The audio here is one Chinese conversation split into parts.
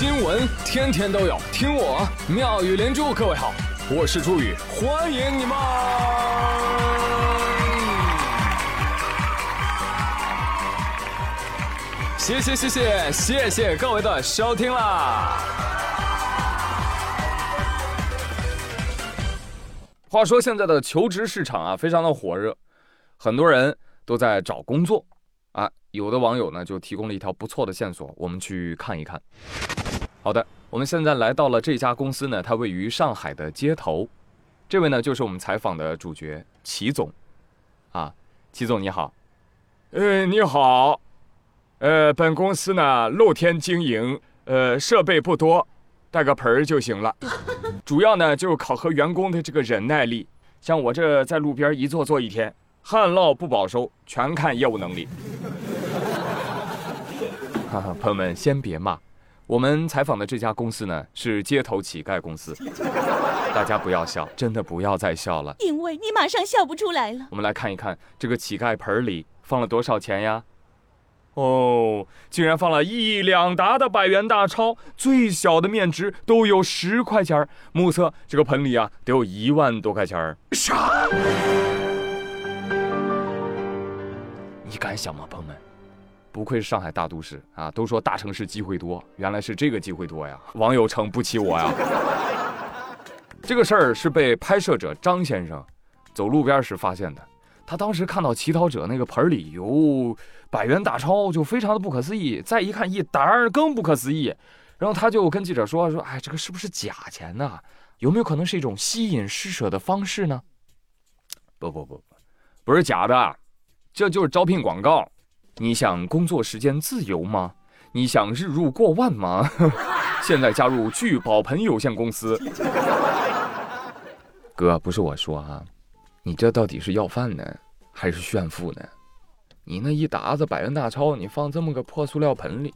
新闻天天都有，听我妙语连珠。各位好，我是朱宇，欢迎你们！谢谢谢谢谢谢各位的收听啦！话说现在的求职市场啊，非常的火热，很多人都在找工作。啊，有的网友呢就提供了一条不错的线索，我们去看一看。好的，我们现在来到了这家公司呢，它位于上海的街头。这位呢就是我们采访的主角齐总。啊，齐总你好。呃，你好。呃，本公司呢露天经营，呃，设备不多，带个盆儿就行了。主要呢就考核员工的这个忍耐力。像我这在路边一坐坐一天。旱涝不保收，全看业务能力。哈哈，朋友们先别骂，我们采访的这家公司呢是街头乞丐公司，大家不要笑，真的不要再笑了，因为你马上笑不出来了。我们来看一看这个乞丐盆里放了多少钱呀？哦，竟然放了一两沓的百元大钞，最小的面值都有十块钱目测这个盆里啊得有一万多块钱啥？你敢想吗，朋友们？不愧是上海大都市啊！都说大城市机会多，原来是这个机会多呀！网友称不起我呀！这个事儿是被拍摄者张先生走路边时发现的。他当时看到乞讨者那个盆里有百元大钞，就非常的不可思议。再一看一沓儿，更不可思议。然后他就跟记者说：“说哎，这个是不是假钱呢？有没有可能是一种吸引施舍的方式呢？”不不不，不是假的。这就是招聘广告，你想工作时间自由吗？你想日入过万吗？现在加入聚宝盆有限公司。哥，不是我说啊，你这到底是要饭呢，还是炫富呢？你那一沓子百元大钞，你放这么个破塑料盆里，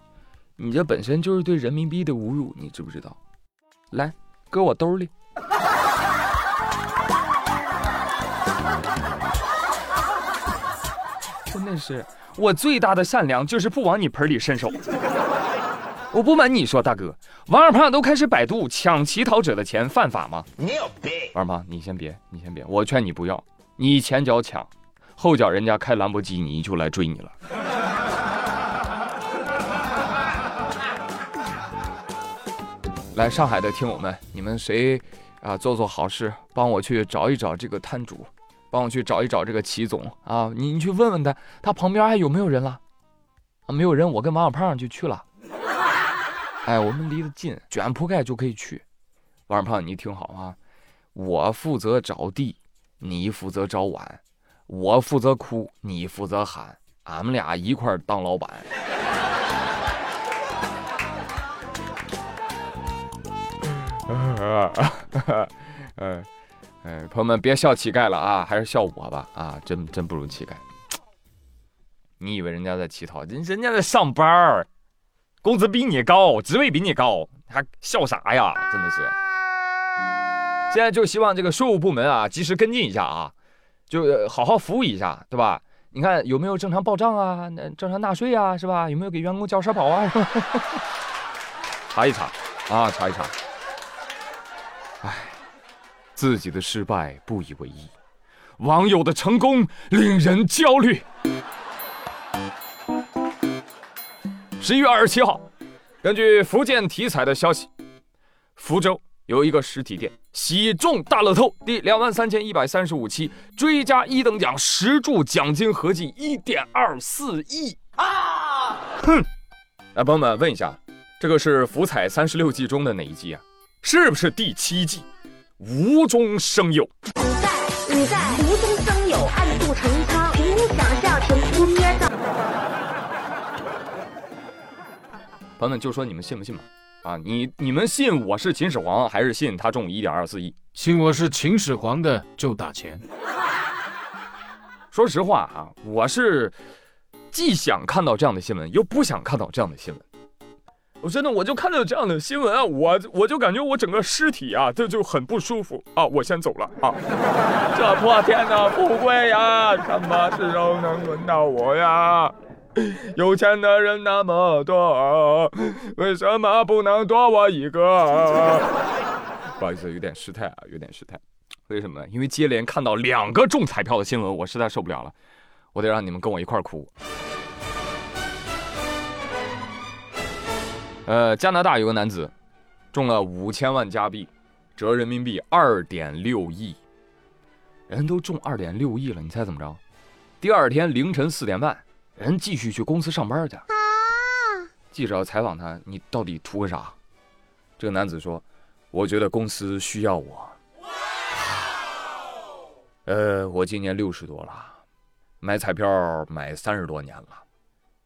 你这本身就是对人民币的侮辱，你知不知道？来，搁我兜里。真的是，我最大的善良就是不往你盆里伸手。我不瞒你说，大哥，王二胖都开始百度抢乞讨者的钱犯法吗？你有病！王二胖，你先别，你先别，我劝你不要。你前脚抢，后脚人家开兰博基尼就来追你了。来，上海的听友们，你们谁啊做做好事，帮我去找一找这个摊主。帮我去找一找这个齐总啊！你你去问问他，他旁边还有没有人了？啊，没有人，我跟王小胖就去了。哎，我们离得近，卷铺盖就可以去。王小胖，你听好啊，我负责找地，你负责找碗，我负责哭，你负责喊，俺们俩一块当老板。嗯。哎，朋友们别笑乞丐了啊，还是笑我吧啊，真真不如乞丐。你以为人家在乞讨，人人家在上班儿，工资比你高，职位比你高，还笑啥呀？真的是。现在就希望这个税务部门啊，及时跟进一下啊，就好好服务一下，对吧？你看有没有正常报账啊，那正常纳税啊，是吧？有没有给员工交社保啊？查一查啊，查一查。哎。自己的失败不以为意，网友的成功令人焦虑。十一月二十七号，根据福建体彩的消息，福州有一个实体店喜中大乐透第两万三千一百三十五期追加一等奖十注奖金合计一点二四亿啊！哼！来，朋友们问一下，这个是福彩三十六计中的哪一计啊？是不是第七计？无中生有。你在，你在无中生有，暗度陈仓，凭空想象，凭空捏造。朋友们，就说你们信不信吧？啊，你你们信我是秦始皇，还是信他中一点二四亿？信我是秦始皇的就打钱。说实话啊，我是既想看到这样的新闻，又不想看到这样的新闻。我真的，我就看到这样的新闻啊，我我就感觉我整个尸体啊，这就很不舒服啊，我先走了啊。这破天的富贵呀，什么时候能轮到我呀？有钱的人那么多，为什么不能多我一个？不好意思，有点失态啊，有点失态。为什么呢？因为接连看到两个中彩票的新闻，我实在受不了了，我得让你们跟我一块哭。呃，加拿大有个男子中了五千万加币，折人民币二点六亿。人都中二点六亿了，你猜怎么着？第二天凌晨四点半，人继续去公司上班去。记者采访他：“你到底图个啥？”这个男子说：“我觉得公司需要我。”呃，我今年六十多了，买彩票买三十多年了。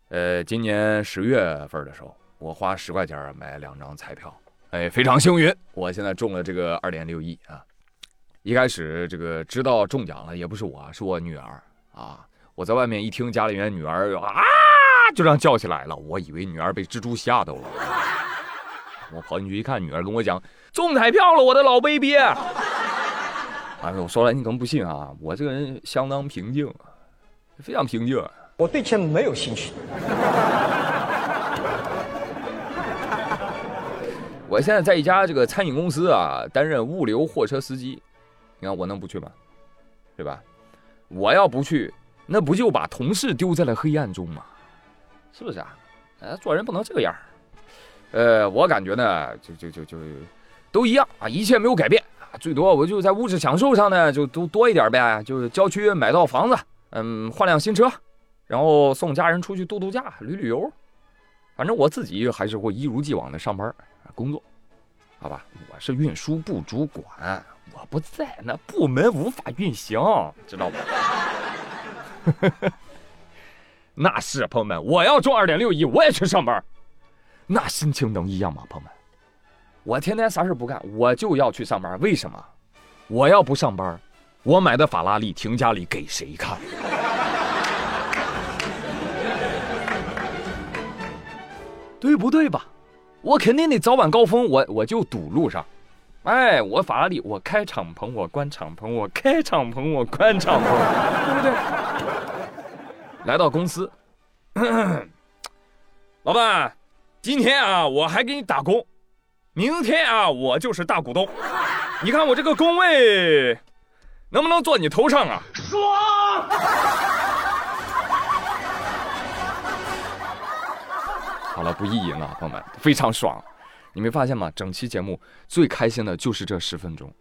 呃，今年十月份的时候，我花十块钱买两张彩票，哎，非常幸运，我现在中了这个二点六亿啊。一开始这个知道中奖了，也不是我，是我女儿啊。我在外面一听家里面女儿啊，就这样叫起来了，我以为女儿被蜘蛛吓到了。我跑进去一看，女儿跟我讲中彩票了，我的老 baby。哎，我说了，你可能不信啊，我这个人相当平静，非常平静。我对钱没有兴趣。我现在在一家这个餐饮公司啊，担任物流货车司机。你看我能不去吗？对吧？我要不去，那不就把同事丢在了黑暗中吗？是不是啊？呃，做人不能这个样呃，我感觉呢，就就就就都一样啊，一切没有改变啊。最多我就在物质享受上呢，就都多一点呗。就是郊区买套房子，嗯，换辆新车，然后送家人出去度度假、旅旅游。反正我自己还是会一如既往的上班工作，好吧？我是运输部主管。我不在，那部门无法运行，知道吗？那是朋友们，我要中二点六亿，我也去上班，那心情能一样吗？朋友们，我天天啥事不干，我就要去上班，为什么？我要不上班，我买的法拉利停家里给谁看？对不对吧？我肯定得早晚高峰，我我就堵路上。哎，我法拉利，我开敞篷，我关敞篷，我开敞篷，我关敞篷，对不对？来到公司，老板，今天啊，我还给你打工，明天啊，我就是大股东。你看我这个工位，能不能坐你头上啊？爽！不意淫了，朋友们，非常爽。你没发现吗？整期节目最开心的就是这十分钟，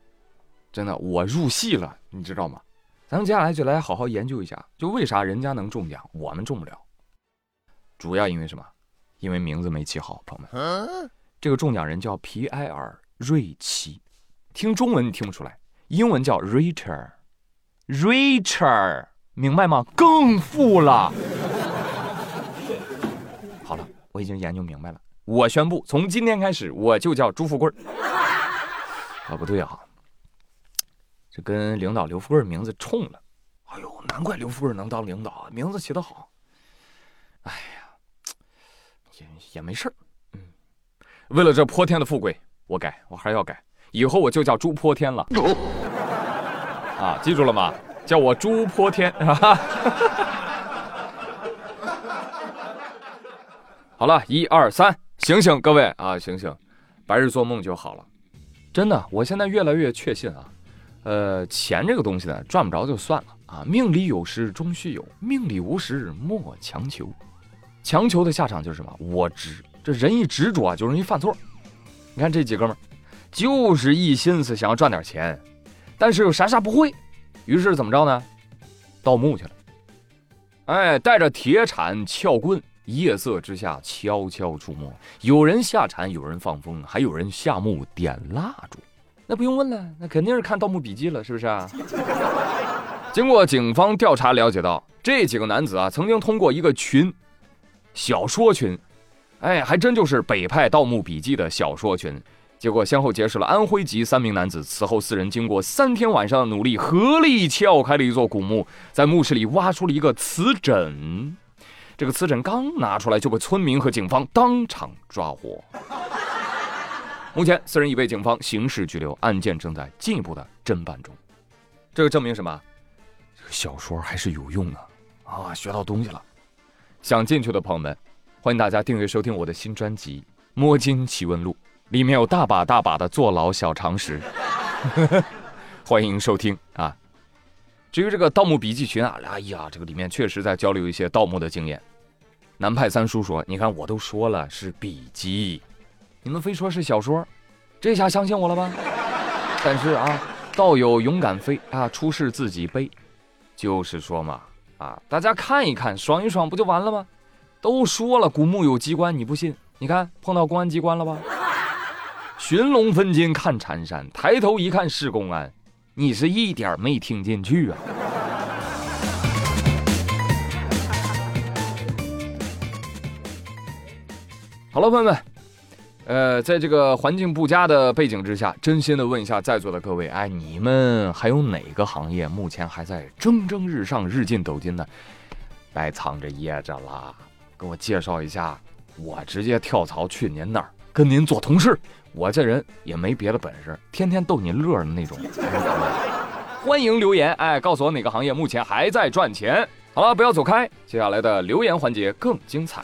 真的，我入戏了，你知道吗？咱们接下来就来好好研究一下，就为啥人家能中奖，我们中不了？主要因为什么？因为名字没起好，朋友们。这个中奖人叫皮埃尔·瑞奇，听中文你听不出来，英文叫 Richard，Richard，明白吗？更富了。我已经研究明白了。我宣布，从今天开始，我就叫朱富贵 啊，不对啊，这跟领导刘富贵名字冲了。哎呦，难怪刘富贵能当领导，名字起得好。哎呀，也也没事嗯，为了这泼天的富贵，我改，我还要改，以后我就叫朱泼天了。啊，记住了吗？叫我朱泼天。好了，一二三。醒醒，各位啊，醒醒！白日做梦就好了。真的，我现在越来越确信啊，呃，钱这个东西呢，赚不着就算了啊。命里有时终须有，命里无时莫强求。强求的下场就是什么？我执。这人一执着啊，就容易犯错。你看这几哥们儿，就是一心思想要赚点钱，但是又啥啥不会，于是怎么着呢？盗墓去了。哎，带着铁铲、撬棍。夜色之下悄悄出没，有人下铲，有人放风，还有人下墓点蜡烛。那不用问了，那肯定是看《盗墓笔记》了，是不是啊？经过警方调查了解到，这几个男子啊，曾经通过一个群，小说群，哎，还真就是北派《盗墓笔记》的小说群。结果先后结识了安徽籍三名男子。此后四人经过三天晚上的努力，合力撬开了一座古墓，在墓室里挖出了一个瓷枕。这个瓷枕刚拿出来就被村民和警方当场抓获。目前，四人已被警方刑事拘留，案件正在进一步的侦办中。这个证明什么？这个小说还是有用的啊！学到东西了。想进去的朋友们，欢迎大家订阅收听我的新专辑《摸金奇闻录》，里面有大把大把的坐牢小常识，欢迎收听啊。至于这个盗墓笔记群啊，哎呀，这个里面确实在交流一些盗墓的经验。南派三叔说：“你看，我都说了是笔记，你们非说是小说，这下相信我了吧？但是啊，道友勇敢飞啊，出事自己背，就是说嘛，啊，大家看一看，爽一爽不就完了吗？都说了，古墓有机关，你不信？你看碰到公安机关了吧？寻龙分金看缠山，抬头一看是公安，你是一点没听进去啊？”好了，朋友们，呃，在这个环境不佳的背景之下，真心的问一下在座的各位，哎，你们还有哪个行业目前还在蒸蒸日上、日进斗金呢？别藏着掖着啦，给我介绍一下，我直接跳槽去您那儿跟您做同事。我这人也没别的本事，天天逗你乐的那种。欢迎留言，哎，告诉我哪个行业目前还在赚钱。好了，不要走开，接下来的留言环节更精彩。